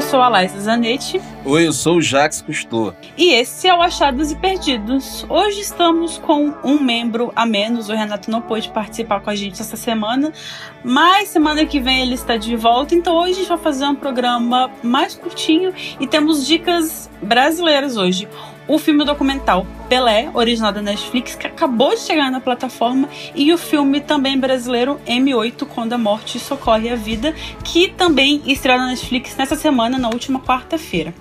eu sou a Laisa Zanetti. Oi, eu sou o Jax Cousteau. E esse é o Achados e Perdidos. Hoje estamos com um membro a menos. O Renato não pôde participar com a gente essa semana, mas semana que vem ele está de volta. Então hoje a gente vai fazer um programa mais curtinho e temos dicas brasileiras hoje o filme documental Pelé, original da Netflix, que acabou de chegar na plataforma, e o filme também brasileiro M8, Quando a Morte Socorre a Vida, que também estreou na Netflix nessa semana, na última quarta-feira.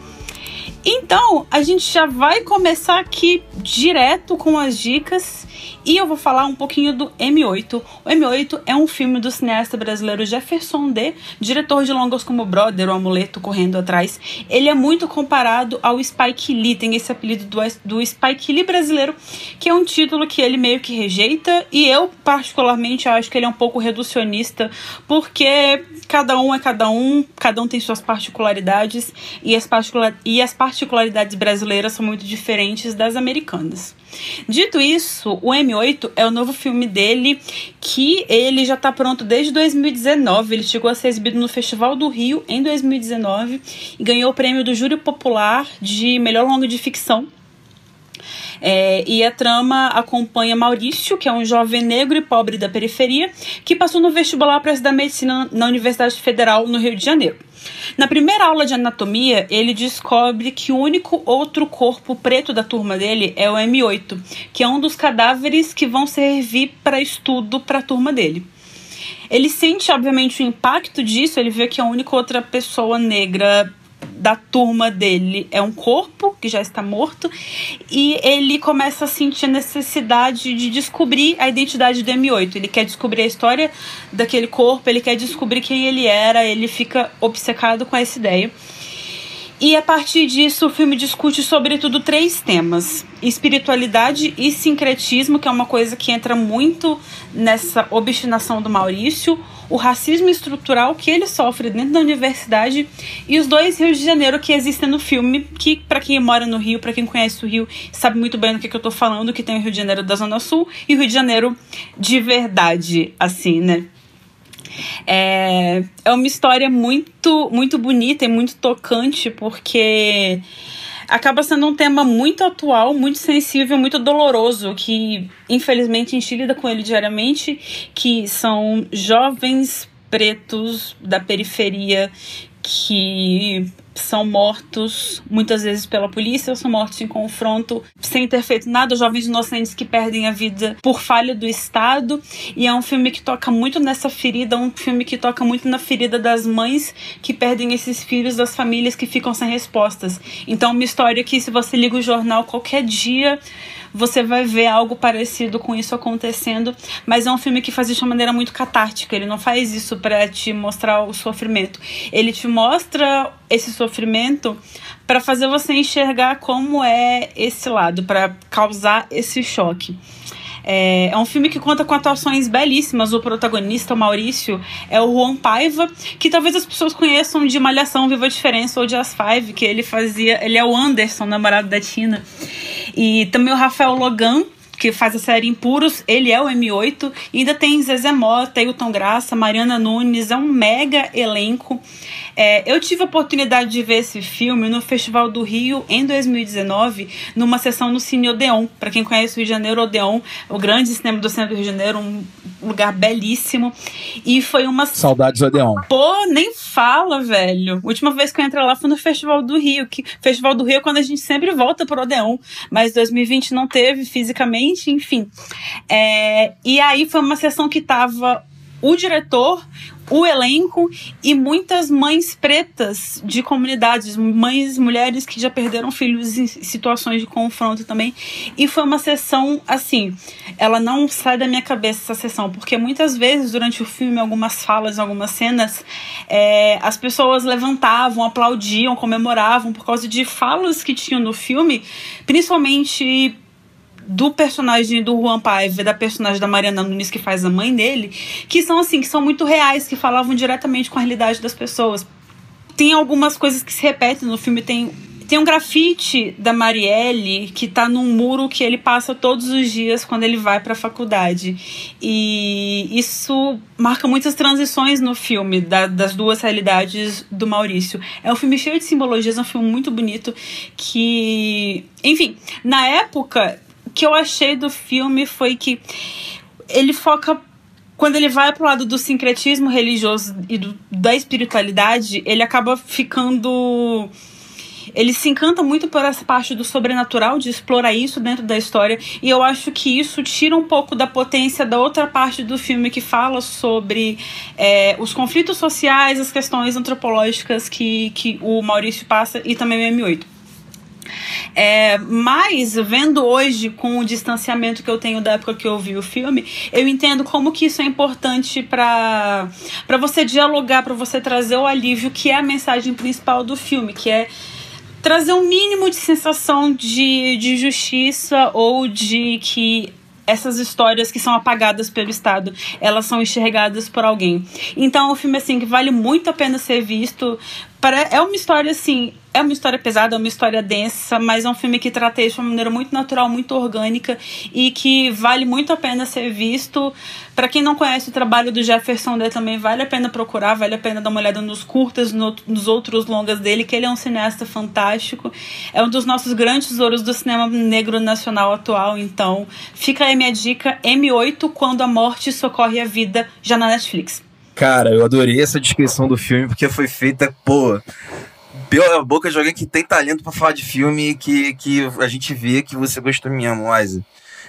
Então, a gente já vai começar aqui direto com as dicas e eu vou falar um pouquinho do M8. O M8 é um filme do cineasta brasileiro Jefferson D, diretor de longas como Brother, O Amuleto Correndo Atrás. Ele é muito comparado ao Spike Lee, tem esse apelido do, do Spike Lee brasileiro, que é um título que ele meio que rejeita e eu particularmente acho que ele é um pouco reducionista, porque cada um é cada um, cada um tem suas particularidades e as, particular, e as particularidades brasileiras são muito diferentes das americanas. Dito isso, o M8 é o novo filme dele que ele já está pronto desde 2019. Ele chegou a ser exibido no Festival do Rio em 2019 e ganhou o prêmio do Júri Popular de melhor longa de ficção é, e a trama acompanha Maurício, que é um jovem negro e pobre da periferia, que passou no vestibular para estudar medicina na Universidade Federal no Rio de Janeiro. Na primeira aula de anatomia, ele descobre que o único outro corpo preto da turma dele é o M8, que é um dos cadáveres que vão servir para estudo para a turma dele. Ele sente, obviamente, o impacto disso, ele vê que a única outra pessoa negra da turma dele é um corpo que já está morto e ele começa a sentir a necessidade de descobrir a identidade do M8. Ele quer descobrir a história daquele corpo, ele quer descobrir quem ele era, ele fica obcecado com essa ideia. E a partir disso, o filme discute, sobretudo, três temas: espiritualidade e sincretismo, que é uma coisa que entra muito nessa obstinação do Maurício, o racismo estrutural que ele sofre dentro da universidade. E os dois Rios de Janeiro que existem no filme, que para quem mora no Rio, para quem conhece o Rio, sabe muito bem do que, que eu tô falando, que tem o Rio de Janeiro da Zona Sul e o Rio de Janeiro de verdade, assim, né? É, é uma história muito, muito bonita e muito tocante, porque acaba sendo um tema muito atual, muito sensível, muito doloroso, que infelizmente a gente lida com ele diariamente, que são jovens pretos da periferia que são mortos muitas vezes pela polícia, são mortos em confronto sem ter feito nada, jovens inocentes que perdem a vida por falha do Estado. E é um filme que toca muito nessa ferida, um filme que toca muito na ferida das mães que perdem esses filhos, das famílias que ficam sem respostas. Então, uma história que, se você liga o jornal qualquer dia, você vai ver algo parecido com isso acontecendo, mas é um filme que faz isso de uma maneira muito catártica. Ele não faz isso para te mostrar o sofrimento. Ele te mostra esse sofrimento para fazer você enxergar como é esse lado, para causar esse choque. É, é, um filme que conta com atuações belíssimas. O protagonista, o Maurício, é o Juan Paiva, que talvez as pessoas conheçam de Malhação Viva a Diferença ou de As Five, que ele fazia. Ele é o Anderson, namorado da Tina. E também o Rafael Logan, que faz a série Impuros, ele é o M8. E ainda tem Zezé Mota, Hilton Graça, Mariana Nunes, é um mega elenco. É, eu tive a oportunidade de ver esse filme no Festival do Rio em 2019, numa sessão no Cine Odeon. Para quem conhece o Rio de Janeiro, Odeon, o grande cinema do centro do Rio de Janeiro, um lugar belíssimo. E foi uma. Saudades Odeon. Pô, nem fala, velho. Última vez que eu entrei lá foi no Festival do Rio. Que... Festival do Rio é quando a gente sempre volta pro Odeon. Mas 2020 não teve fisicamente, enfim. É... E aí foi uma sessão que tava o diretor, o elenco e muitas mães pretas de comunidades, mães, mulheres que já perderam filhos em situações de confronto também. E foi uma sessão assim, ela não sai da minha cabeça essa sessão, porque muitas vezes durante o filme, algumas falas, algumas cenas, é, as pessoas levantavam, aplaudiam, comemoravam por causa de falas que tinham no filme, principalmente do personagem do Juan Paiva, da personagem da Mariana Nunes que faz a mãe dele, que são assim, que são muito reais, que falavam diretamente com a realidade das pessoas. Tem algumas coisas que se repetem no filme, tem tem um grafite da Marielle que tá num muro que ele passa todos os dias quando ele vai para a faculdade. E isso marca muitas transições no filme da, das duas realidades do Maurício. É um filme cheio de simbologias, é um filme muito bonito que, enfim, na época que eu achei do filme foi que ele foca quando ele vai pro lado do sincretismo religioso e do, da espiritualidade, ele acaba ficando ele se encanta muito por essa parte do sobrenatural, de explorar isso dentro da história, e eu acho que isso tira um pouco da potência da outra parte do filme que fala sobre é, os conflitos sociais, as questões antropológicas que, que o Maurício passa e também o M8. É, mas, vendo hoje, com o distanciamento que eu tenho da época que eu vi o filme, eu entendo como que isso é importante para você dialogar, para você trazer o alívio, que é a mensagem principal do filme, que é trazer um mínimo de sensação de, de justiça ou de que essas histórias que são apagadas pelo Estado, elas são enxergadas por alguém. Então, é um filme assim que vale muito a pena ser visto. É uma história assim, é uma história pesada, é uma história densa, mas é um filme que trata isso de uma maneira muito natural, muito orgânica e que vale muito a pena ser visto. Para quem não conhece o trabalho do Jefferson Day também vale a pena procurar, vale a pena dar uma olhada nos curtas, no, nos outros longas dele, que ele é um cineasta fantástico. É um dos nossos grandes tesouros do cinema negro nacional atual, então fica aí minha dica, M8, Quando a Morte Socorre a Vida, já na Netflix. Cara, eu adorei essa descrição do filme porque foi feita, pô, pela boca de alguém que tem talento para falar de filme que, que a gente vê que você gostou mesmo, Wise.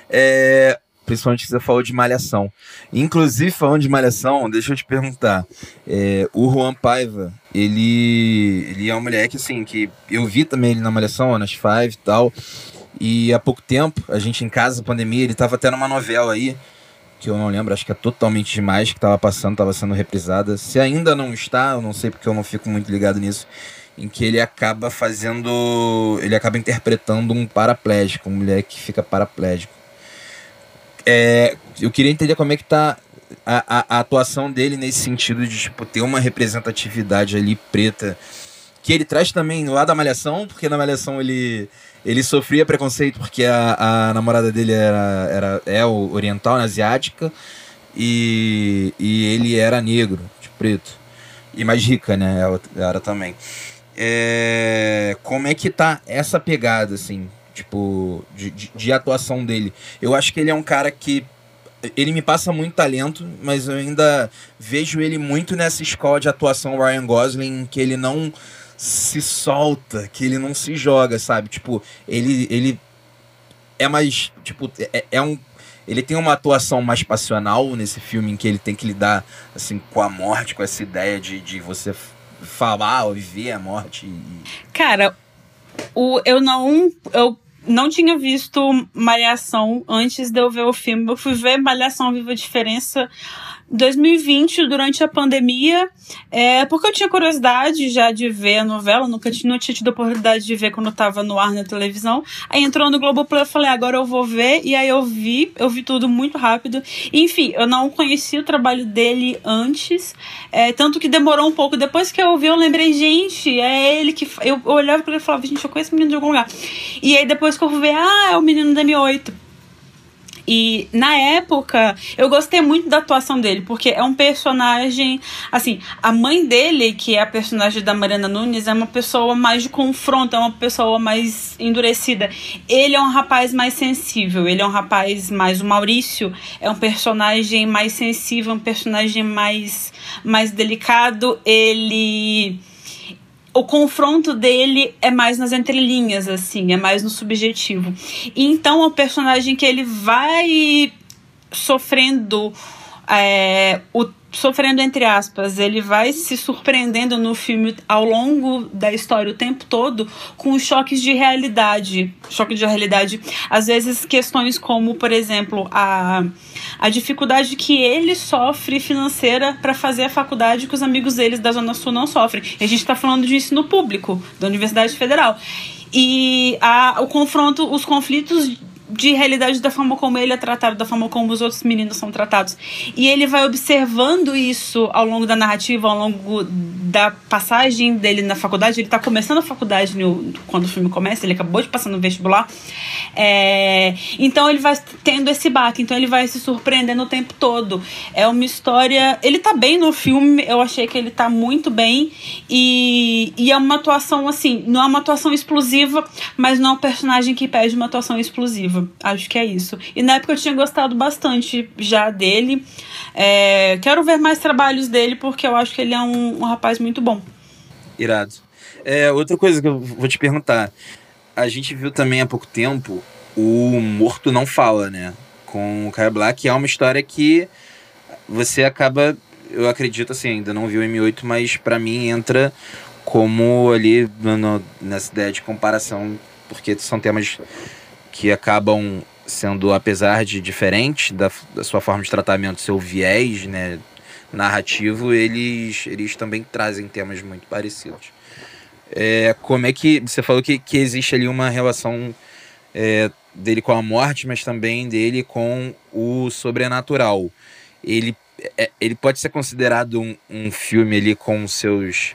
É, principalmente que você falou de Malhação. Inclusive, falando de Malhação, deixa eu te perguntar. É, o Juan Paiva, ele, ele é um moleque, assim, que eu vi também ele na Malhação, nas Five e tal. E há pouco tempo, a gente em casa, pandemia, ele tava até numa novela aí, que eu não lembro, acho que é totalmente demais, que tava passando, tava sendo reprisada. Se ainda não está, eu não sei porque eu não fico muito ligado nisso em que ele acaba fazendo. Ele acaba interpretando um paraplégico, um moleque que fica paraplégico. É, eu queria entender como é que tá a, a, a, atuação dele nesse sentido de tipo, ter uma representatividade ali preta. Que ele traz também lá da Malhação, porque na Malhação ele, ele sofria preconceito porque a, a namorada dele era, era é oriental, né, asiática, e, e ele era negro, de preto. E mais rica, né? Era também é, como é que tá essa pegada, assim, tipo, de, de, de, atuação dele. Eu acho que ele é um cara que. Ele me passa muito talento, mas eu ainda vejo ele muito nessa escola de atuação Ryan Gosling, que ele não se solta, que ele não se joga, sabe? Tipo, ele, ele é mais. Tipo, é, é um ele tem uma atuação mais passional nesse filme em que ele tem que lidar assim com a morte, com essa ideia de, de você falar ou viver a morte? Cara, o, eu não. Eu não tinha visto Malhação antes de eu ver o filme. Eu fui ver Malhação Viva a Diferença 2020, durante a pandemia, é, porque eu tinha curiosidade já de ver a novela, nunca tinha, não tinha tido a oportunidade de ver quando estava no ar na televisão. Aí entrou no Globoplay, eu falei, agora eu vou ver, e aí eu vi, eu vi tudo muito rápido. Enfim, eu não conhecia o trabalho dele antes, é, tanto que demorou um pouco. Depois que eu vi, eu lembrei, gente, é ele que. Eu, olhava para ele e falava, gente, eu conheço esse menino de algum lugar. E aí depois que eu fui ver, ah, é o menino da M8. E na época, eu gostei muito da atuação dele, porque é um personagem. Assim, a mãe dele, que é a personagem da Mariana Nunes, é uma pessoa mais de confronto, é uma pessoa mais endurecida. Ele é um rapaz mais sensível, ele é um rapaz mais. O Maurício é um personagem mais sensível, um personagem mais, mais delicado. Ele o confronto dele é mais nas entrelinhas, assim, é mais no subjetivo. E então um personagem que ele vai sofrendo é, o sofrendo entre aspas, ele vai se surpreendendo no filme ao longo da história o tempo todo com choques de realidade, choque de realidade, às vezes questões como, por exemplo, a a dificuldade que ele sofre financeira para fazer a faculdade que os amigos deles da Zona Sul não sofrem. E a gente está falando de ensino público da Universidade Federal. E a, o confronto, os conflitos de realidade da forma como ele é tratado, da forma como os outros meninos são tratados. E ele vai observando isso ao longo da narrativa, ao longo da passagem dele na faculdade. Ele está começando a faculdade no, quando o filme começa, ele acabou de passar no vestibular. É, então ele vai tendo esse baque, então ele vai se surpreendendo o tempo todo. É uma história. Ele tá bem no filme, eu achei que ele tá muito bem. E, e é uma atuação assim, não é uma atuação explosiva, mas não é um personagem que pede uma atuação explosiva. Acho que é isso. E na época eu tinha gostado bastante já dele. É, quero ver mais trabalhos dele, porque eu acho que ele é um, um rapaz muito bom. Irado. É, outra coisa que eu vou te perguntar. A gente viu também há pouco tempo o Morto Não Fala, né? Com o Kyle Black, que é uma história que você acaba, eu acredito assim, ainda não vi o M8, mas para mim entra como ali no, nessa ideia de comparação, porque são temas que acabam sendo, apesar de diferentes da, da sua forma de tratamento, seu viés né, narrativo, eles, eles também trazem temas muito parecidos. É, como é que você falou que, que existe ali uma relação é, dele com a morte, mas também dele com o sobrenatural. Ele, é, ele pode ser considerado um, um filme ali com seus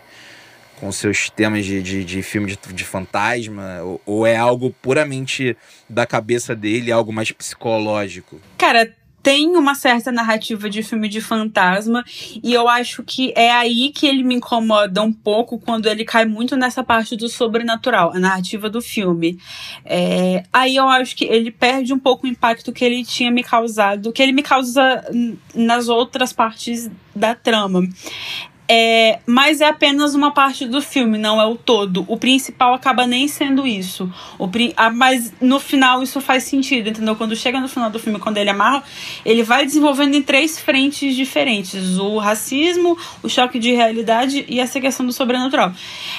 com seus temas de, de, de filme de, de fantasma? Ou, ou, é algo puramente da cabeça dele, algo mais psicológico? Cara, tem uma certa narrativa de filme de fantasma e eu acho que é aí que ele me incomoda um pouco quando ele cai muito nessa parte do sobrenatural, a narrativa do filme. É, aí eu acho que ele perde um pouco o impacto que ele tinha me causado, que ele me causa nas outras partes da trama. É, mas é apenas uma parte do filme, não é o todo. O principal acaba nem sendo isso. O, ah, mas no final isso faz sentido, entendeu? Quando chega no final do filme, quando ele amarra, ele vai desenvolvendo em três frentes diferentes: o racismo, o choque de realidade e essa questão do sobrenatural.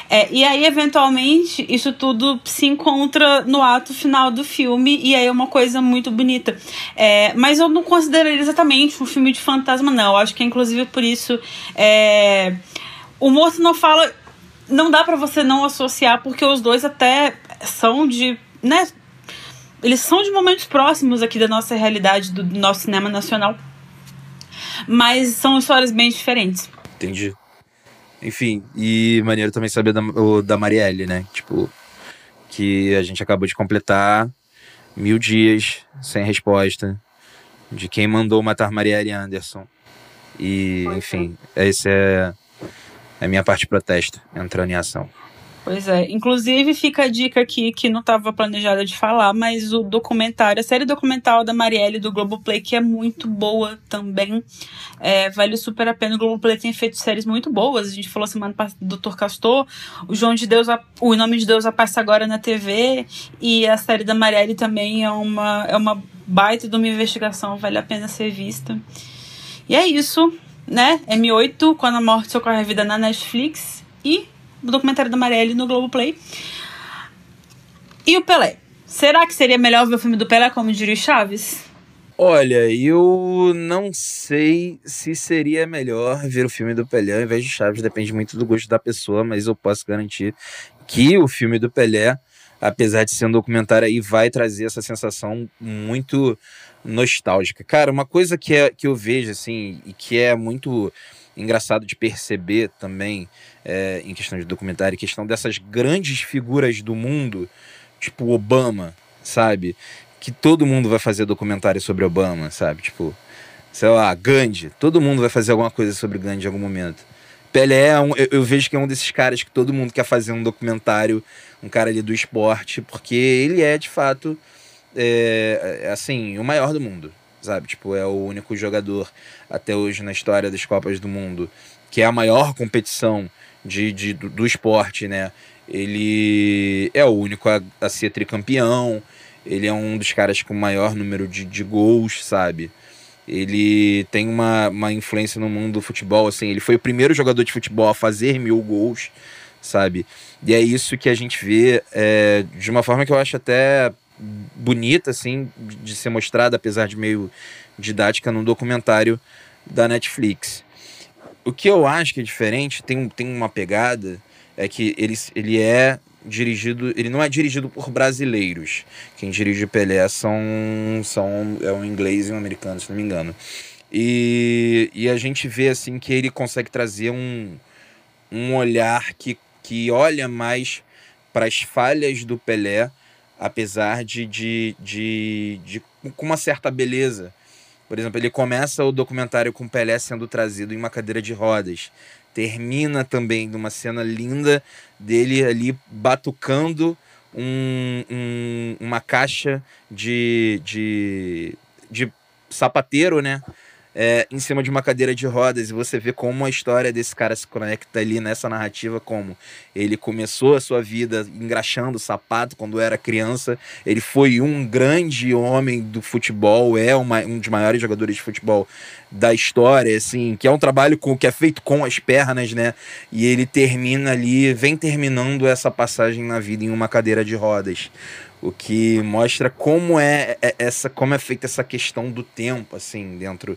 É, e aí, eventualmente, isso tudo se encontra no ato final do filme, e aí é uma coisa muito bonita. É, mas eu não consideraria exatamente um filme de fantasma, não. Eu acho que, inclusive, por isso. É, o morto não fala. Não dá para você não associar, porque os dois até são de. né? Eles são de momentos próximos aqui da nossa realidade, do nosso cinema nacional. Mas são histórias bem diferentes. Entendi. Enfim, e maneiro também saber da, o, da Marielle, né? Tipo, que a gente acabou de completar mil dias sem resposta de quem mandou matar Marielle Anderson. E, enfim, essa é, é a minha parte de protesto entrando em ação. Pois é. Inclusive, fica a dica aqui que não estava planejada de falar, mas o documentário, a série documental da Marielle do Globoplay, que é muito boa também. É, vale super a pena. O Globoplay tem feito séries muito boas. A gente falou semana passada do Dr. Castor, o João de Deus, o Nome de Deus passa agora na TV. E a série da Marielle também é uma, é uma baita de uma investigação, vale a pena ser vista. E é isso, né? M8, Quando a Morte Socorre a Vida na Netflix e o documentário da Marielle no Globoplay. E o Pelé. Será que seria melhor ver o filme do Pelé, como diria o Chaves? Olha, eu não sei se seria melhor ver o filme do Pelé ao invés de Chaves, depende muito do gosto da pessoa, mas eu posso garantir que o filme do Pelé, apesar de ser um documentário aí, vai trazer essa sensação muito nostálgica. Cara, uma coisa que, é, que eu vejo, assim, e que é muito engraçado de perceber também é, em questão de documentário, questão dessas grandes figuras do mundo, tipo Obama, sabe? Que todo mundo vai fazer documentário sobre Obama, sabe? Tipo, sei lá, Gandhi. Todo mundo vai fazer alguma coisa sobre Gandhi em algum momento. Pelé, é um, eu, eu, vejo que é um desses caras que todo mundo quer fazer um documentário, um cara ali do esporte, porque ele é, de fato, é, é, assim, o maior do mundo, sabe? Tipo, é o único jogador até hoje na história das Copas do Mundo que é a maior competição de, de do, do, esporte, né? Ele é o único a, a, ser tricampeão, ele é um dos caras com maior número de, de gols, sabe? Ele tem uma, uma influência no mundo do futebol, assim, ele foi o primeiro jogador de futebol a fazer mil gols, sabe? E é isso que a gente vê é, de uma forma que eu acho até bonita, assim, de ser mostrada, apesar de meio didática, num documentário da Netflix. O que eu acho que é diferente, tem, tem uma pegada, é que ele, ele é dirigido, ele não é dirigido por brasileiros. Quem dirige Pelé são, são é um inglês e um americano, se não me engano. E, e a gente vê assim que ele consegue trazer um, um olhar que, que olha mais para as falhas do Pelé, apesar de, de, de, de com uma certa beleza. Por exemplo, ele começa o documentário com o Pelé sendo trazido em uma cadeira de rodas. Termina também numa cena linda dele ali batucando um, um, uma caixa de, de, de sapateiro, né? É, em cima de uma cadeira de rodas e você vê como a história desse cara se conecta ali nessa narrativa, como ele começou a sua vida engraxando sapato quando era criança, ele foi um grande homem do futebol, é uma, um dos maiores jogadores de futebol da história, assim, que é um trabalho com, que é feito com as pernas, né? E ele termina ali, vem terminando essa passagem na vida em uma cadeira de rodas o que mostra como é, é essa como é feita essa questão do tempo assim dentro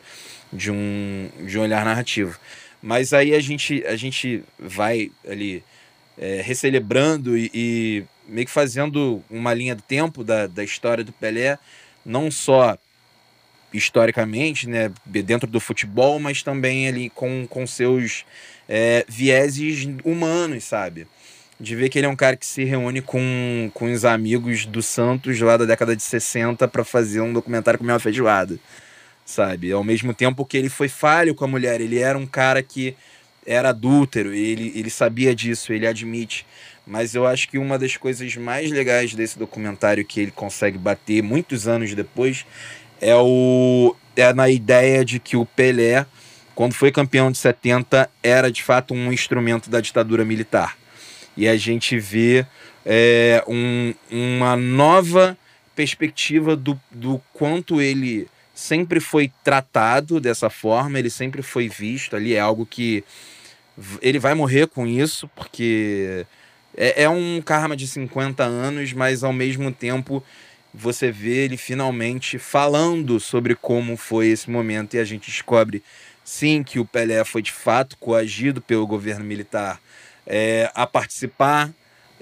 de um, de um olhar narrativo. Mas aí a gente a gente vai ali é, recelebrando e, e, meio que fazendo uma linha do tempo da, da história do Pelé não só historicamente né dentro do futebol mas também ali com, com seus é, vieses humanos sabe de ver que ele é um cara que se reúne com, com os amigos do Santos lá da década de 60 para fazer um documentário com uma feijoada, sabe? Ao mesmo tempo que ele foi falho com a mulher, ele era um cara que era adúltero, ele, ele sabia disso, ele admite. Mas eu acho que uma das coisas mais legais desse documentário que ele consegue bater muitos anos depois é, o, é na ideia de que o Pelé, quando foi campeão de 70, era de fato um instrumento da ditadura militar e a gente vê é, um, uma nova perspectiva do, do quanto ele sempre foi tratado dessa forma, ele sempre foi visto ali, é algo que ele vai morrer com isso, porque é, é um karma de 50 anos, mas ao mesmo tempo você vê ele finalmente falando sobre como foi esse momento e a gente descobre sim que o Pelé foi de fato coagido pelo governo militar é, a participar.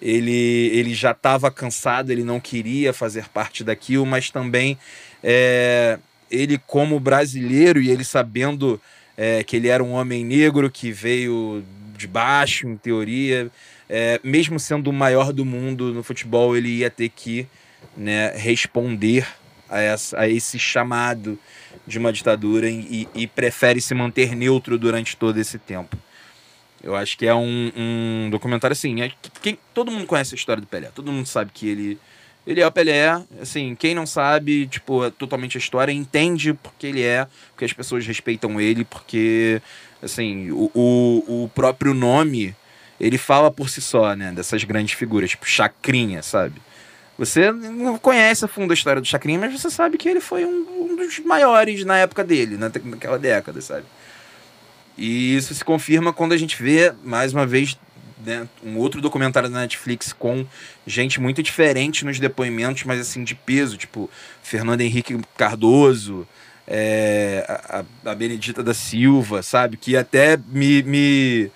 Ele, ele já estava cansado, ele não queria fazer parte daquilo, mas também é, ele, como brasileiro, e ele sabendo é, que ele era um homem negro que veio de baixo, em teoria, é, mesmo sendo o maior do mundo no futebol, ele ia ter que né, responder a, essa, a esse chamado de uma ditadura e, e prefere se manter neutro durante todo esse tempo. Eu acho que é um, um documentário assim. É, quem, todo mundo conhece a história do Pelé. Todo mundo sabe que ele. Ele é o Pelé, assim, quem não sabe, tipo, é totalmente a história, entende porque ele é, porque as pessoas respeitam ele, porque, assim, o, o, o próprio nome, ele fala por si só, né, dessas grandes figuras, tipo, Chacrinha, sabe? Você não conhece a fundo a história do Chacrinha, mas você sabe que ele foi um, um dos maiores na época dele, naquela década, sabe? E isso se confirma quando a gente vê, mais uma vez, né, um outro documentário da Netflix com gente muito diferente nos depoimentos, mas assim, de peso, tipo Fernando Henrique Cardoso, é, a, a, Benedita da Silva, sabe? Que até me, me,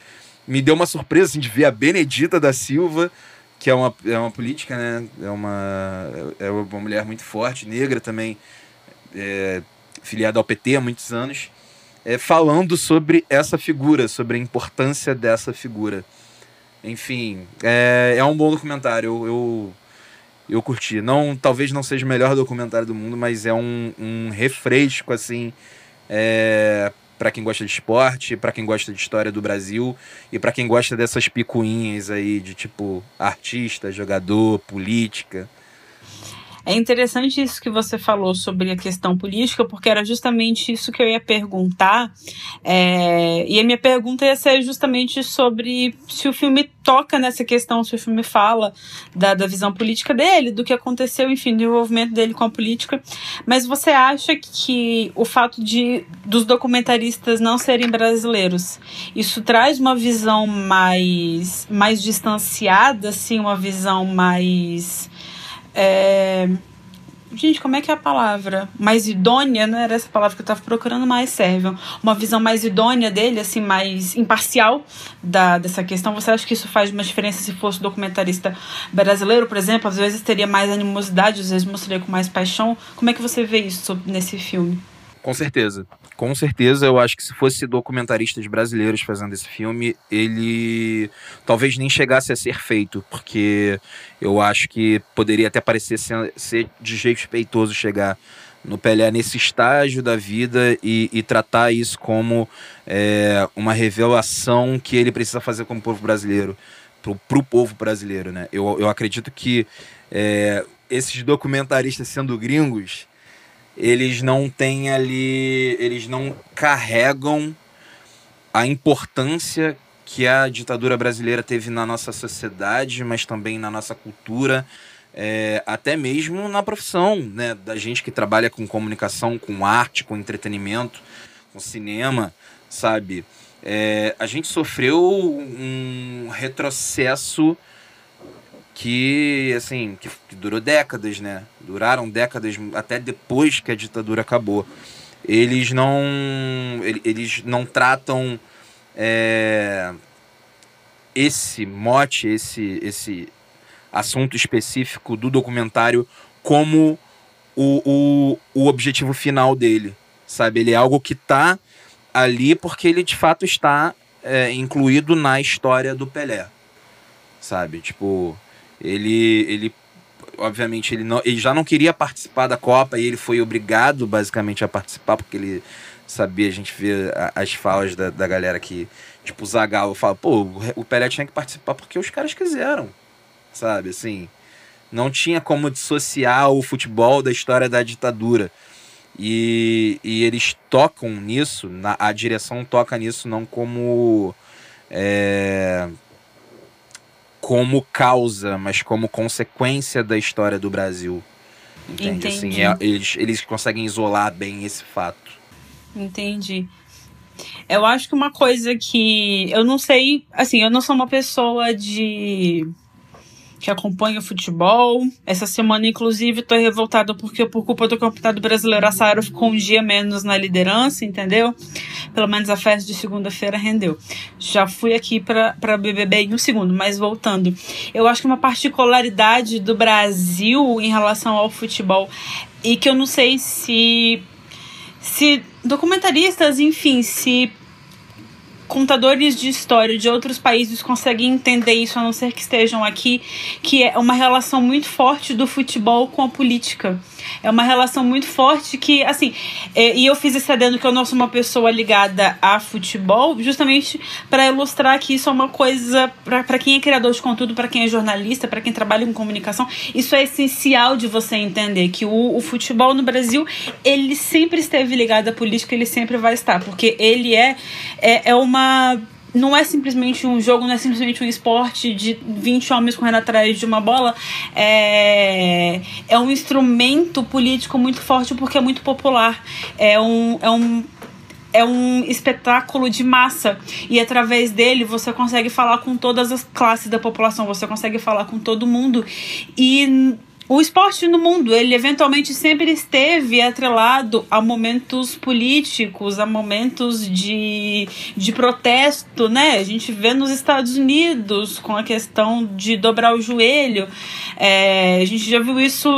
me deu uma surpresa assim, de ver a Benedita da Silva, que é uma, é uma política, né? É uma, é uma mulher muito forte, negra também, é, filiada ao PT há muitos anos é, falando sobre essa figura, sobre a importância dessa figura. Enfim, é, é um bom documentário. Eu, eu, eu curti. Não, talvez não seja o melhor documentário do mundo, mas é um, um refresco assim é, para quem gosta de esporte, para quem gosta de história do Brasil e para quem gosta dessas picuinhas aí de tipo artista, jogador, política. É interessante isso que você falou sobre a questão política, porque era justamente isso que eu ia perguntar. É, e a minha pergunta ia ser justamente sobre se o filme toca nessa questão, se o filme fala da, da visão política dele, do que aconteceu, enfim, do envolvimento dele com a política. Mas você acha que o fato de dos documentaristas não serem brasileiros, isso traz uma visão mais, mais distanciada, assim, uma visão mais é, Gente, como é que é a palavra? Mais idônea, não era essa palavra que eu tava procurando, mas serve. Uma visão mais idônea dele, assim, mais imparcial da, dessa questão. Você acha que isso faz uma diferença se fosse documentarista brasileiro, por exemplo? Às vezes teria mais animosidade, às vezes mostraria com mais paixão. Como é que você vê isso nesse filme? Com certeza. Com certeza, eu acho que se fosse documentaristas brasileiros fazendo esse filme, ele talvez nem chegasse a ser feito, porque eu acho que poderia até parecer ser, ser desrespeitoso chegar no Pelé nesse estágio da vida e, e tratar isso como é, uma revelação que ele precisa fazer como povo brasileiro, para o povo brasileiro, né? Eu, eu acredito que é, esses documentaristas sendo gringos eles não têm ali, eles não carregam a importância que a ditadura brasileira teve na nossa sociedade, mas também na nossa cultura, é, até mesmo na profissão, né, da gente que trabalha com comunicação, com arte, com entretenimento, com cinema, sabe? É, a gente sofreu um retrocesso que assim que, que, durou décadas, né? Duraram décadas até depois que a ditadura acabou. Eles não eles não tratam é, esse mote, esse esse assunto específico do documentário como o, o, o objetivo final dele, sabe? Ele é algo que está ali porque ele de fato está é, incluído na história do Pelé, sabe? Tipo, ele, ele obviamente, ele, não, ele já não queria participar da Copa e ele foi obrigado, basicamente, a participar, porque ele sabia, a gente vê as falas da, da galera que, tipo, o Zagallo fala, pô, o Pelé tinha que participar porque os caras quiseram, sabe, assim, não tinha como dissociar o futebol da história da ditadura. E, e eles tocam nisso, na, a direção toca nisso não como é, como causa, mas como consequência da história do Brasil. Entende? Assim, Entendi. Assim, é, eles, eles conseguem isolar bem esse fato. Entendi. Eu acho que uma coisa que eu não sei, assim, eu não sou uma pessoa de que acompanha o futebol. Essa semana, inclusive, tô revoltada porque, por culpa do campeonato brasileiro, a Saara ficou um dia menos na liderança, entendeu? Pelo menos a festa de segunda-feira rendeu. Já fui aqui para BBB em um segundo, mas voltando. Eu acho que uma particularidade do Brasil em relação ao futebol e que eu não sei se se documentaristas, enfim, se contadores de história de outros países conseguem entender isso, a não ser que estejam aqui, que é uma relação muito forte do futebol com a política. É uma relação muito forte que, assim, é, e eu fiz esse adendo que eu não sou uma pessoa ligada a futebol, justamente para ilustrar que isso é uma coisa, para quem é criador de conteúdo, para quem é jornalista, para quem trabalha com comunicação, isso é essencial de você entender que o, o futebol no Brasil, ele sempre esteve ligado à política, ele sempre vai estar, porque ele é, é, é uma não é simplesmente um jogo, não é simplesmente um esporte de 20 homens correndo atrás de uma bola. É, é um instrumento político muito forte porque é muito popular. É um. É um é um espetáculo de massa e através dele você consegue falar com todas as classes da população, você consegue falar com todo mundo e o esporte no mundo, ele eventualmente sempre esteve atrelado a momentos políticos, a momentos de, de protesto, né? A gente vê nos Estados Unidos com a questão de dobrar o joelho. É, a gente já viu isso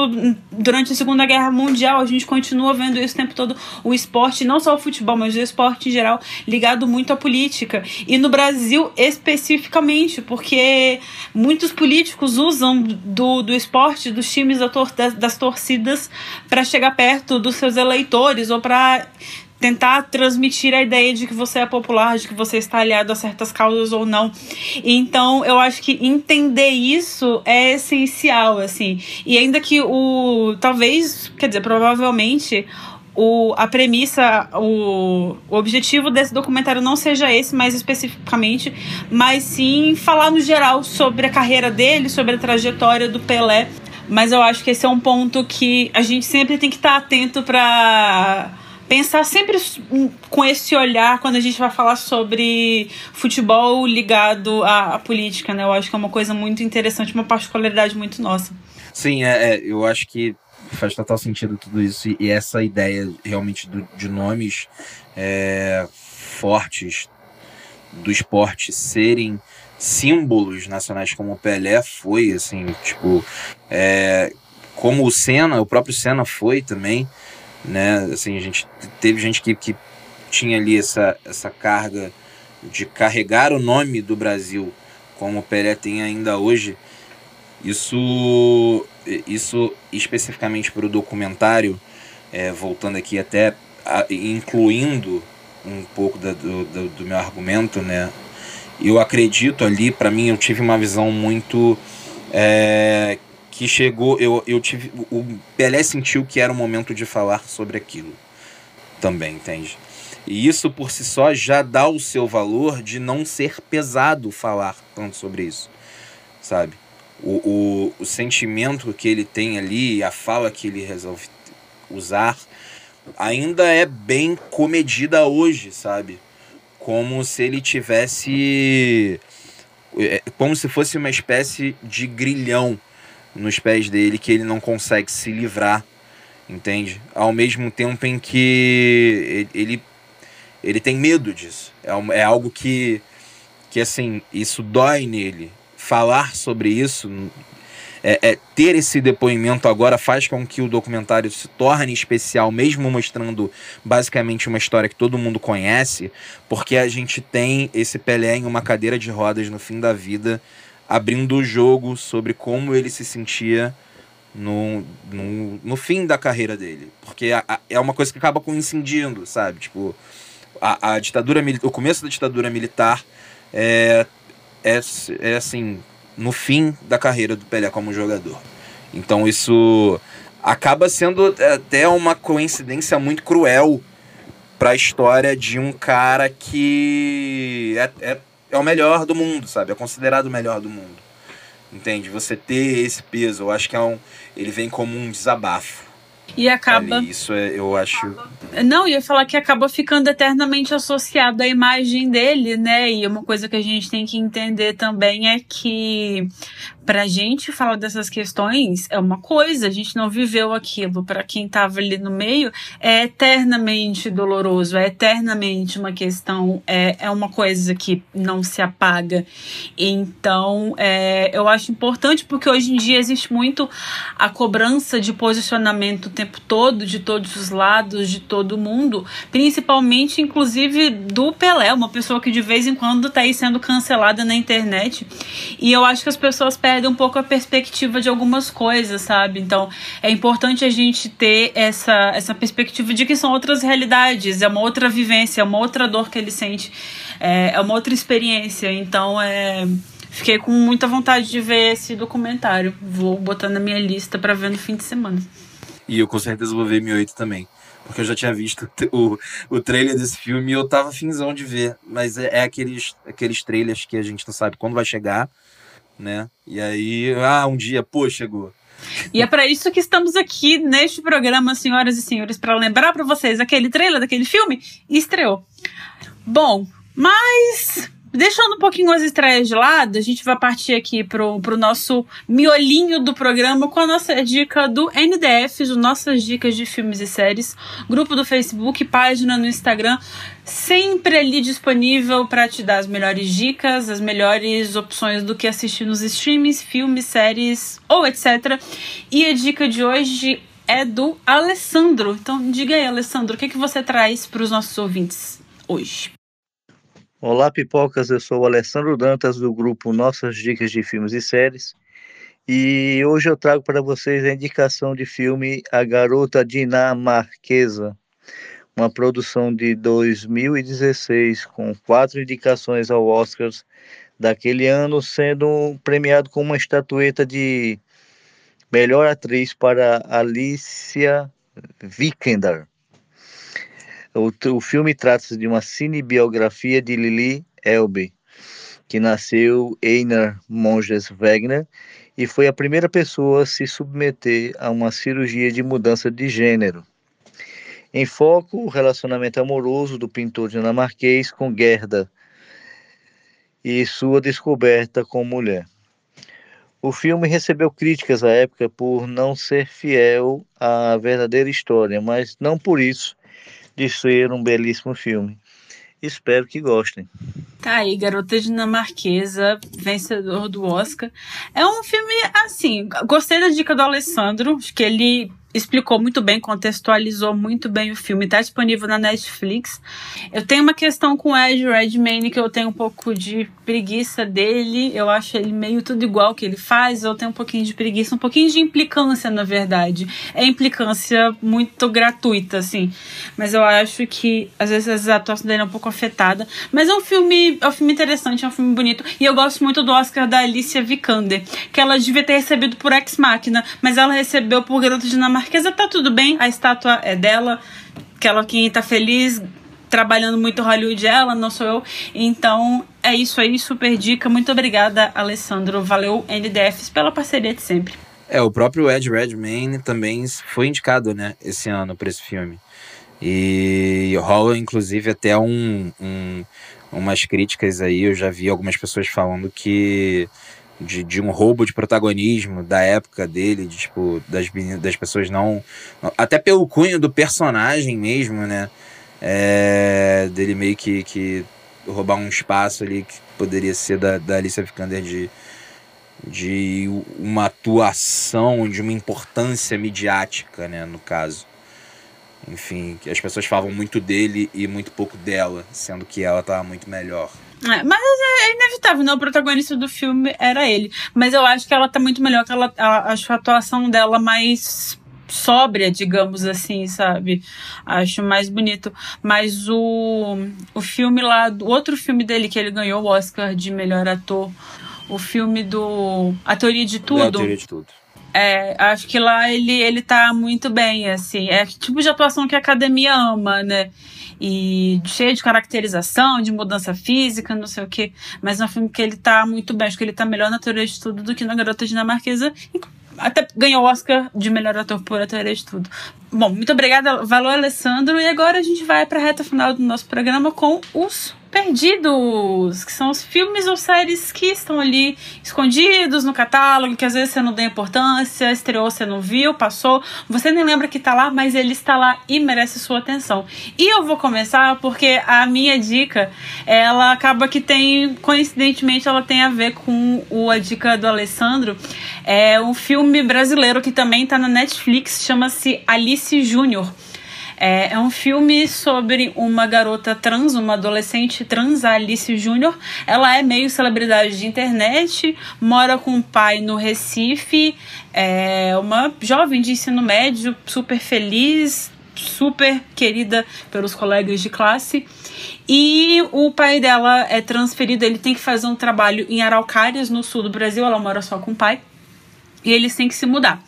durante a Segunda Guerra Mundial, a gente continua vendo isso o tempo todo. O esporte, não só o futebol, mas o esporte em geral, ligado muito à política. E no Brasil especificamente, porque muitos políticos usam do, do esporte, dos times times das torcidas para chegar perto dos seus eleitores ou para tentar transmitir a ideia de que você é popular, de que você está aliado a certas causas ou não. Então, eu acho que entender isso é essencial, assim. E ainda que o talvez, quer dizer, provavelmente o, a premissa, o, o objetivo desse documentário não seja esse mais especificamente, mas sim falar no geral sobre a carreira dele, sobre a trajetória do Pelé mas eu acho que esse é um ponto que a gente sempre tem que estar atento para pensar sempre com esse olhar quando a gente vai falar sobre futebol ligado à, à, política, né? Eu acho que é uma coisa muito interessante, uma particularidade muito nossa. Sim, é, é eu acho que faz total sentido tudo isso. E essa ideia realmente do, de nomes é, fortes do esporte serem símbolos nacionais como o Pelé foi, assim, tipo, é, como o Senna, o próprio Senna foi também, né? Assim, a gente teve gente que, que tinha ali essa, essa carga de carregar o nome do Brasil, como o Pelé tem ainda hoje. Isso, isso especificamente para o documentário, é, voltando aqui até a, incluindo um pouco da, do, do, do meu argumento, né? Eu acredito ali, para mim, eu tive uma visão muito. É, que chegou. Eu, eu tive. O Pelé sentiu que era o momento de falar sobre aquilo. Também, entende? E isso por si só já dá o seu valor de não ser pesado falar tanto sobre isso. Sabe? O, o, o sentimento que ele tem ali, a fala que ele resolve usar, ainda é bem comedida hoje, sabe? Como se ele tivesse. É, como se fosse uma espécie de grilhão nos pés dele que ele não consegue se livrar, entende? Ao mesmo tempo em que ele, ele tem medo disso. É, é algo que, que, assim, isso dói nele. Falar sobre isso é, é, ter esse depoimento agora faz com que o documentário se torne especial, mesmo mostrando basicamente uma história que todo mundo conhece, porque a gente tem esse Pelé em uma cadeira de rodas no fim da vida, abrindo o jogo sobre como ele se sentia no, no, no fim da carreira dele. Porque a, a, é uma coisa que acaba coincidindo, sabe? Tipo, a, a ditadura o começo da ditadura militar é, é, é assim no fim da carreira do Pelé como jogador. Então isso acaba sendo até uma coincidência muito cruel para a história de um cara que é, é, é, o melhor do mundo, sabe? É considerado o melhor do mundo. Entende? Você ter esse peso, eu acho que é um, ele vem como um desabafo. E acaba. Ali, isso é, eu acho. Não, ia falar que acaba ficando eternamente associado à imagem dele, né? E uma coisa que a gente tem que entender também é que pra gente falar dessas questões é uma coisa, a gente não viveu aquilo. Para quem tava ali no meio, é eternamente doloroso, é eternamente uma questão, é, é uma coisa que não se apaga. Então, é, eu acho importante porque hoje em dia existe muito a cobrança de posicionamento o tempo todo, de todos os lados, de todo mundo, principalmente, inclusive, do Pelé, uma pessoa que de vez em quando tá aí sendo cancelada na internet. E eu acho que as pessoas perdem perde um pouco a perspectiva de algumas coisas, sabe? Então é importante a gente ter essa, essa perspectiva de que são outras realidades, é uma outra vivência, é uma outra dor que ele sente, é, é uma outra experiência. Então é. Fiquei com muita vontade de ver esse documentário. Vou botar na minha lista para ver no fim de semana. E eu com certeza vou ver M8 também. Porque eu já tinha visto o, o trailer desse filme e eu tava finzão de ver. Mas é, é aqueles, aqueles trailers que a gente não sabe quando vai chegar né? E aí, ah, um dia, pô, chegou. E é para isso que estamos aqui neste programa, senhoras e senhores, para lembrar para vocês aquele trailer daquele filme estreou. Bom, mas Deixando um pouquinho as estreias de lado, a gente vai partir aqui pro, pro nosso miolinho do programa com a nossa dica do NDF, as nossas dicas de filmes e séries, grupo do Facebook, página no Instagram, sempre ali disponível para te dar as melhores dicas, as melhores opções do que assistir nos streams, filmes, séries ou etc. E a dica de hoje é do Alessandro. Então, diga aí, Alessandro, o que, que você traz para os nossos ouvintes hoje? Olá, pipocas. Eu sou o Alessandro Dantas do grupo Nossas Dicas de Filmes e Séries. E hoje eu trago para vocês a indicação de filme A Garota Dinamarquesa, uma produção de 2016 com quatro indicações ao Oscars daquele ano, sendo premiado com uma estatueta de melhor atriz para Alicia Vikander. O, o filme trata-se de uma cinebiografia de Lili Elbe, que nasceu Einar Monges Wegner e foi a primeira pessoa a se submeter a uma cirurgia de mudança de gênero. Em foco, o relacionamento amoroso do pintor dinamarquês com Gerda e sua descoberta como mulher. O filme recebeu críticas à época por não ser fiel à verdadeira história, mas não por isso de ser um belíssimo filme. Espero que gostem. Tá aí, Garota Dinamarquesa, vencedor do Oscar. É um filme, assim, gostei da dica do Alessandro, que ele explicou muito bem, contextualizou muito bem o filme, está disponível na Netflix. Eu tenho uma questão com o Ed Redmayne que eu tenho um pouco de preguiça dele, eu acho ele meio tudo igual que ele faz, eu tenho um pouquinho de preguiça, um pouquinho de implicância, na verdade. É implicância muito gratuita, assim, mas eu acho que às vezes a atuação dele é um pouco afetada, mas é um filme, é um filme interessante, é um filme bonito, e eu gosto muito do Oscar da Alicia Vikander, que ela devia ter recebido por Ex Machina, mas ela recebeu por Garota Dinamarquesa Marquesa tá tudo bem, a estátua é dela, que ela quem tá feliz trabalhando muito Hollywood ela, não sou eu. Então é isso aí, super dica. Muito obrigada, Alessandro. Valeu, NDFs, pela parceria de sempre. É, o próprio Ed Redmayne também foi indicado, né, esse ano para esse filme. E rola, inclusive, até um, um, umas críticas aí. Eu já vi algumas pessoas falando que de, de um roubo de protagonismo da época dele, de, tipo, das, das pessoas não. Até pelo cunho do personagem mesmo, né? É, dele meio que, que roubar um espaço ali que poderia ser da, da Alicia Vikander de, de uma atuação, de uma importância midiática, né? No caso. Enfim, as pessoas falavam muito dele e muito pouco dela, sendo que ela estava muito melhor. É, mas é inevitável, né? O protagonista do filme era ele. Mas eu acho que ela tá muito melhor, que ela, acho a atuação dela mais sóbria, digamos assim, sabe? Acho mais bonito. Mas o, o filme lá, o outro filme dele que ele ganhou o Oscar de melhor ator, o filme do A Teoria de Tudo. É, a Teoria de Tudo. É, acho que lá ele, ele tá muito bem, assim. É tipo de atuação que a academia ama, né? E cheio de caracterização, de mudança física, não sei o que. Mas é um filme que ele tá muito bem. Acho que ele tá melhor na teoria de tudo do que na Garota Dinamarquesa. Até ganhou o Oscar de melhor ator por a teoria de tudo. Bom, muito obrigada. Valeu, Alessandro. E agora a gente vai pra reta final do nosso programa com os perdidos, que são os filmes ou séries que estão ali escondidos no catálogo, que às vezes você não dá importância, estreou, você não viu, passou, você nem lembra que tá lá, mas ele está lá e merece sua atenção. E eu vou começar porque a minha dica, ela acaba que tem, coincidentemente, ela tem a ver com o, a dica do Alessandro. É um filme brasileiro que também tá na Netflix, chama-se Alice Júnior. É, é um filme sobre uma garota trans, uma adolescente trans, a Alice Júnior. Ela é meio celebridade de internet, mora com o pai no Recife, é uma jovem de ensino médio, super feliz, super querida pelos colegas de classe. E o pai dela é transferido, ele tem que fazer um trabalho em Araucárias, no sul do Brasil, ela mora só com o pai. E eles têm que se mudar.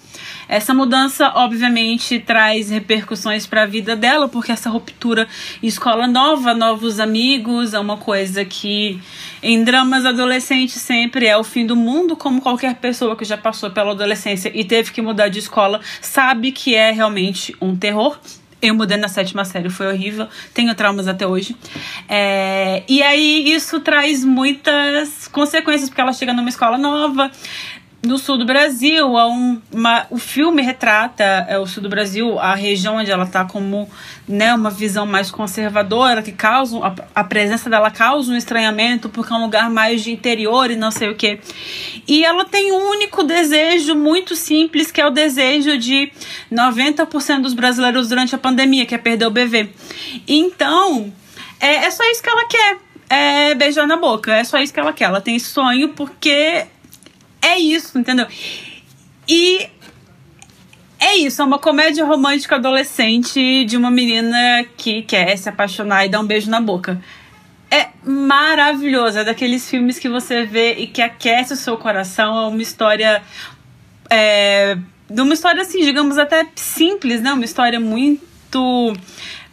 Essa mudança, obviamente, traz repercussões para a vida dela, porque essa ruptura, escola nova, novos amigos, é uma coisa que em dramas adolescentes sempre é o fim do mundo, como qualquer pessoa que já passou pela adolescência e teve que mudar de escola sabe que é realmente um terror. Eu mudei na sétima série, foi horrível. Tenho traumas até hoje. É, e aí isso traz muitas consequências, porque ela chega numa escola nova, no sul do Brasil, um, uma, o filme retrata é, o sul do Brasil, a região onde ela está como né, uma visão mais conservadora, que causa a, a, presença dela causa um estranhamento, porque é um lugar mais de interior e não sei o que. E ela tem um único desejo muito simples, que é o desejo de 90% dos brasileiros durante a pandemia, que é perder o bebê. Então, é, é só isso que ela quer. É beijar na boca, é só isso que ela quer. Ela tem sonho porque é isso, entendeu? E é isso, é uma comédia romântica adolescente de uma menina que quer se apaixonar e dar um beijo na boca. É maravilhoso, é daqueles filmes que você vê e que aquece o seu coração. É uma história. É, de uma história assim, digamos, até simples, né? Uma história muito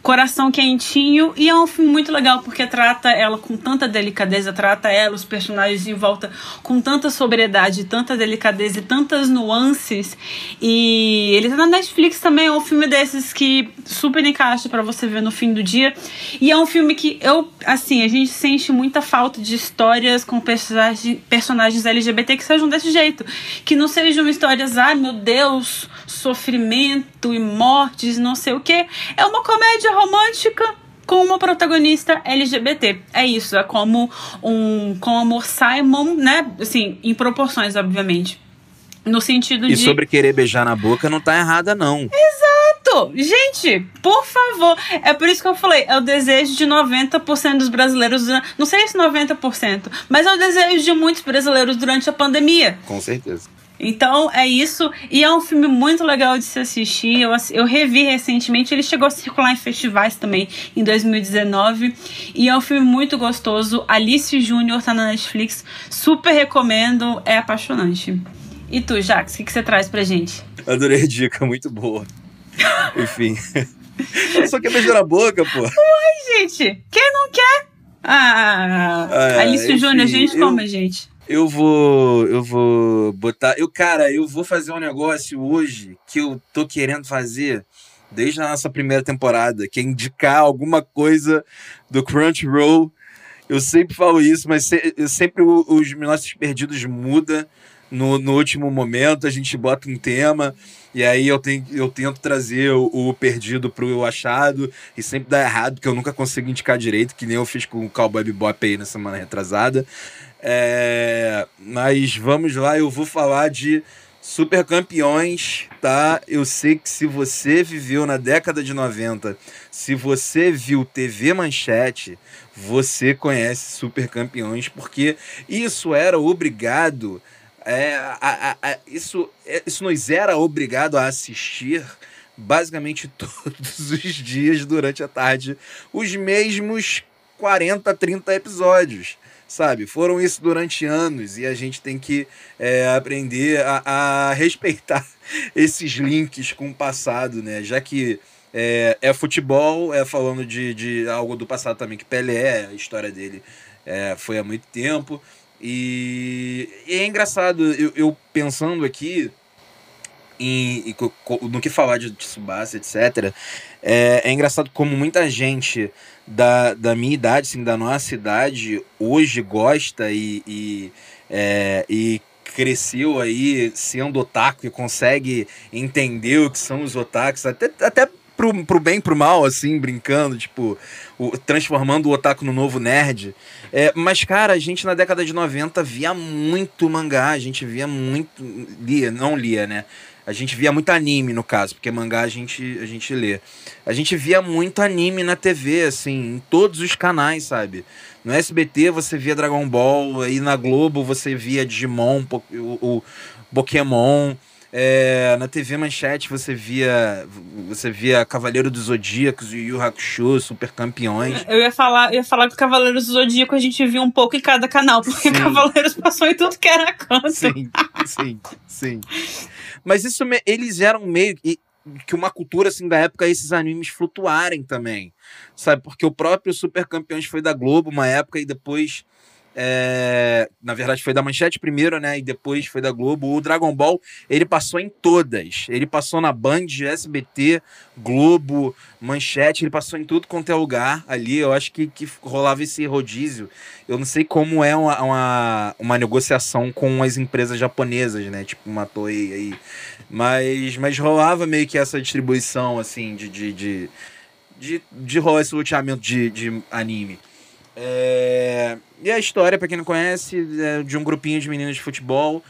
coração quentinho e é um filme muito legal porque trata ela com tanta delicadeza, trata ela, os personagens em volta com tanta sobriedade, tanta delicadeza e tantas nuances. E ele tá na Netflix também, é um filme desses que super encaixa para você ver no fim do dia. E é um filme que eu, assim, a gente sente muita falta de histórias com personagens, LGBT que sejam desse jeito, que não sejam histórias, ai meu Deus, sofrimento e mortes, não sei o que. É uma comédia romântica com uma protagonista LGBT. É isso, é como um com amor Simon, né? Assim, em proporções, obviamente. No sentido e de. E sobre querer beijar na boca não tá errada, não. Exato! Gente, por favor. É por isso que eu falei, é o desejo de 90% dos brasileiros. Não sei se 90%, mas é o desejo de muitos brasileiros durante a pandemia. Com certeza. Então é isso. E é um filme muito legal de se assistir. Eu, eu revi recentemente. Ele chegou a circular em festivais também em 2019. E é um filme muito gostoso. Alice Júnior tá na Netflix. Super recomendo. É apaixonante. E tu, Jax, o que, que você traz pra gente? Adorei a dica, muito boa. Enfim. Só quer beijar na boca, pô. Uai, gente. Quem não quer? Ah, ah Alice Júnior, a gente eu... como, gente? Eu vou, eu vou botar, eu cara, eu vou fazer um negócio hoje que eu tô querendo fazer desde a nossa primeira temporada, que é indicar alguma coisa do Crunchyroll. Eu sempre falo isso, mas se, sempre os nossos perdidos muda no, no último momento, a gente bota um tema e aí eu, tenho, eu tento trazer o, o perdido pro achado e sempre dá errado, porque eu nunca consigo indicar direito, que nem eu fiz com o Cowboy Bebop aí na semana retrasada. É, mas vamos lá, eu vou falar de super campeões, tá? Eu sei que se você viveu na década de 90, se você viu TV Manchete, você conhece super campeões, porque isso era obrigado. É, a, a, a, isso, é, isso nos era obrigado a assistir basicamente todos os dias durante a tarde os mesmos 40, 30 episódios sabe? Foram isso durante anos e a gente tem que é, aprender a, a, respeitar esses links com o passado, né? Já que é, é futebol, é falando de, de algo do passado também, que Pelé, a história dele é, foi há muito tempo. E, e é engraçado, eu, eu pensando aqui em, no que falar de Tsubasa, etc., é, é engraçado como muita gente da, da minha idade, assim, da nossa idade, hoje gosta e, e, é, e cresceu aí sendo otaku e consegue entender o que são os otakus, até, até pro, pro bem pro mal, assim, brincando, tipo, o, transformando o otaku no novo nerd. É, mas, cara, a gente na década de 90 via muito mangá, a gente via muito. lia, não lia, né? A gente via muito anime, no caso, porque mangá a gente, a gente lê. A gente via muito anime na TV, assim, em todos os canais, sabe? No SBT você via Dragon Ball, aí na Globo você via Digimon, o, o Pokémon. É, na TV Manchete você via você via Cavaleiro dos Zodíacos, Yu Yu Hakusho, Super Campeões. Eu ia falar, eu ia falar que Cavaleiros do Zodíaco a gente via um pouco em cada canal, porque sim. Cavaleiros passou em tudo que era canto. Sim, sim, sim. Mas isso eles eram meio que uma cultura assim da época esses animes flutuarem também, sabe? Porque o próprio Super Campeões foi da Globo uma época e depois é, na verdade, foi da Manchete primeiro, né? E depois foi da Globo. O Dragon Ball, ele passou em todas. Ele passou na Band, SBT, Globo, Manchete. Ele passou em tudo quanto é lugar ali. Eu acho que, que rolava esse rodízio. Eu não sei como é uma, uma, uma negociação com as empresas japonesas, né? Tipo uma Toei aí. Mas, mas rolava meio que essa distribuição, assim, de, de, de, de, de rolar esse loteamento de, de anime. É... E a história, para quem não conhece, é de um grupinho de meninos de futebol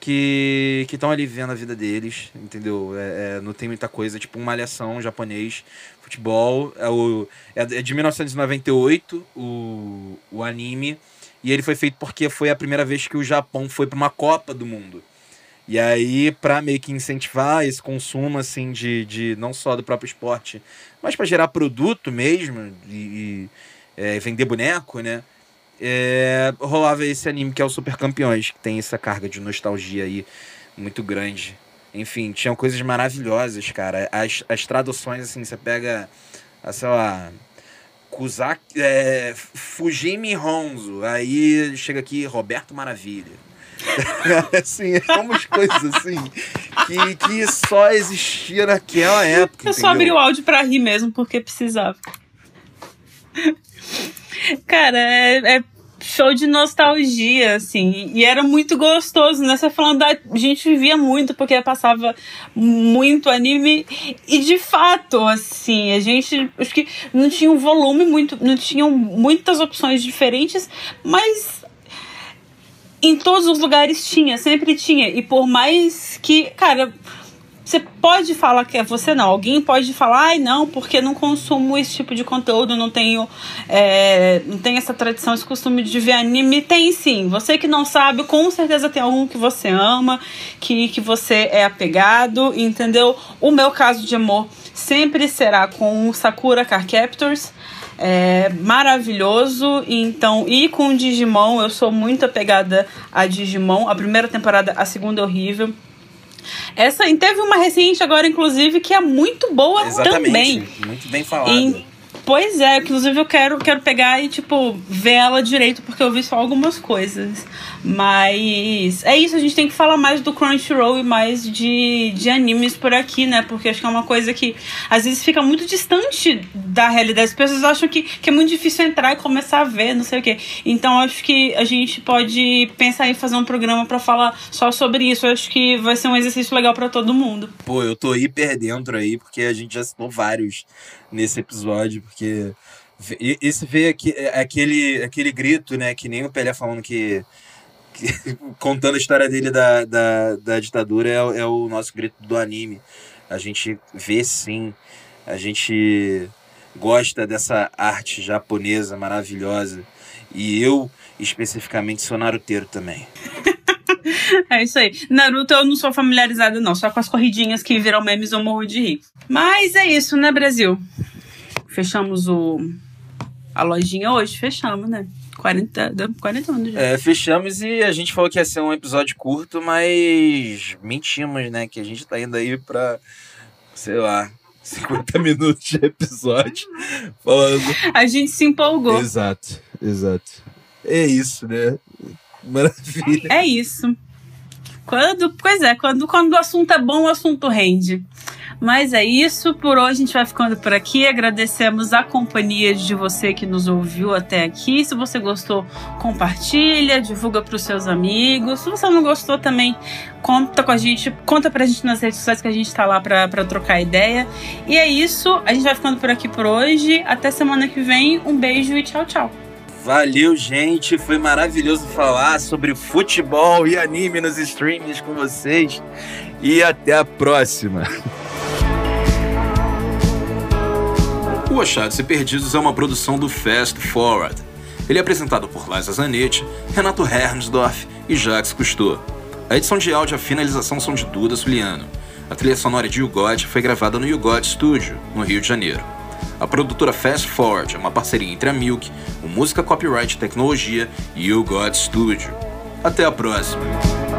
que estão ali vivendo a vida deles, entendeu? É, é, não tem muita coisa, tipo uma malhação japonês, futebol. É, o, é de 1998 o, o anime. E ele foi feito porque foi a primeira vez que o Japão foi para uma Copa do Mundo. E aí, para meio que incentivar esse consumo, assim, de, de não só do próprio esporte, mas para gerar produto mesmo e é, vender boneco, né? É, rolava esse anime que é o Super Campeões, que tem essa carga de nostalgia aí muito grande. Enfim, tinham coisas maravilhosas, cara. As, as traduções, assim, você pega a sei lá, Kuzak, é, Fujimi Honzo, aí chega aqui Roberto Maravilha. assim, é umas coisas assim que, que só existia naquela época. Eu só abri o áudio pra rir mesmo, porque precisava. Cara, é, é show de nostalgia, assim. E era muito gostoso, né? Você falando, da, a gente vivia muito porque passava muito anime. E de fato, assim, a gente acho que não tinha um volume muito, não tinham muitas opções diferentes, mas em todos os lugares tinha, sempre tinha. E por mais que, cara, você pode falar que é você não. Alguém pode falar, ai não, porque não consumo esse tipo de conteúdo, não tenho, é, não tenho essa tradição, esse costume de ver anime. Tem sim. Você que não sabe, com certeza tem algum que você ama, que, que você é apegado, entendeu? O meu caso de amor sempre será com o Sakura Car Captors. É maravilhoso. Então, e com Digimon, eu sou muito apegada a Digimon. A primeira temporada, a segunda é horrível. Essa teve uma recente agora, inclusive, que é muito boa Exatamente, também. Muito bem falada. E, pois é, inclusive eu quero, quero pegar e, tipo, ver ela direito, porque eu vi só algumas coisas. Mas é isso, a gente tem que falar mais do Crunchyroll e mais de, de animes por aqui, né? Porque acho que é uma coisa que às vezes fica muito distante da realidade. As pessoas acham que, que é muito difícil entrar e começar a ver, não sei o quê. Então acho que a gente pode pensar em fazer um programa para falar só sobre isso. Eu acho que vai ser um exercício legal para todo mundo. Pô, eu tô hiper dentro aí, porque a gente já citou vários nesse episódio, porque. Esse veio aqui, é, aquele, aquele grito, né? Que nem o Pelé falando contando a história dele da, da, da ditadura, é, é, o nosso grito do anime. A gente vê sim, a gente gosta dessa arte japonesa maravilhosa. E eu, especificamente, sou naruteiro também. é isso aí. Naruto eu não sou familiarizada, não. Só com as corridinhas que viram memes eu morro de rir. Mas é isso, né, Brasil? Fechamos o a lojinha hoje? Fechamos, né? 40, 40 anos já. É, fechamos e a gente falou que ia ser um episódio curto, mas mentimos, né? Que a gente tá indo aí pra, sei lá, 50 minutos de episódio falando. A gente se empolgou. Exato, exato. É isso, né? Maravilha. É isso. Quando, pois é, quando, quando o assunto é bom, o assunto rende. Mas é isso, por hoje a gente vai ficando por aqui. Agradecemos a companhia de você que nos ouviu até aqui. Se você gostou, compartilha, divulga para os seus amigos. Se você não gostou também, conta com a gente, conta pra gente nas redes sociais que a gente tá lá pra, pra trocar ideia. E é isso, a gente vai ficando por aqui por hoje. Até semana que vem. Um beijo e tchau, tchau. Valeu, gente. Foi maravilhoso falar sobre futebol e anime nos streams com vocês. E até a próxima. O Achados e Perdidos é uma produção do Fast Forward. Ele é apresentado por Liza Zanetti, Renato Hernsdorf e Jacques Cousteau. A edição de áudio e a finalização são de Duda Suliano. A trilha sonora de Yugot foi gravada no Yugot Studio, no Rio de Janeiro. A produtora Fast Forward é uma parceria entre a Milk, o Música Copyright Tecnologia e o God Studio. Até a próxima!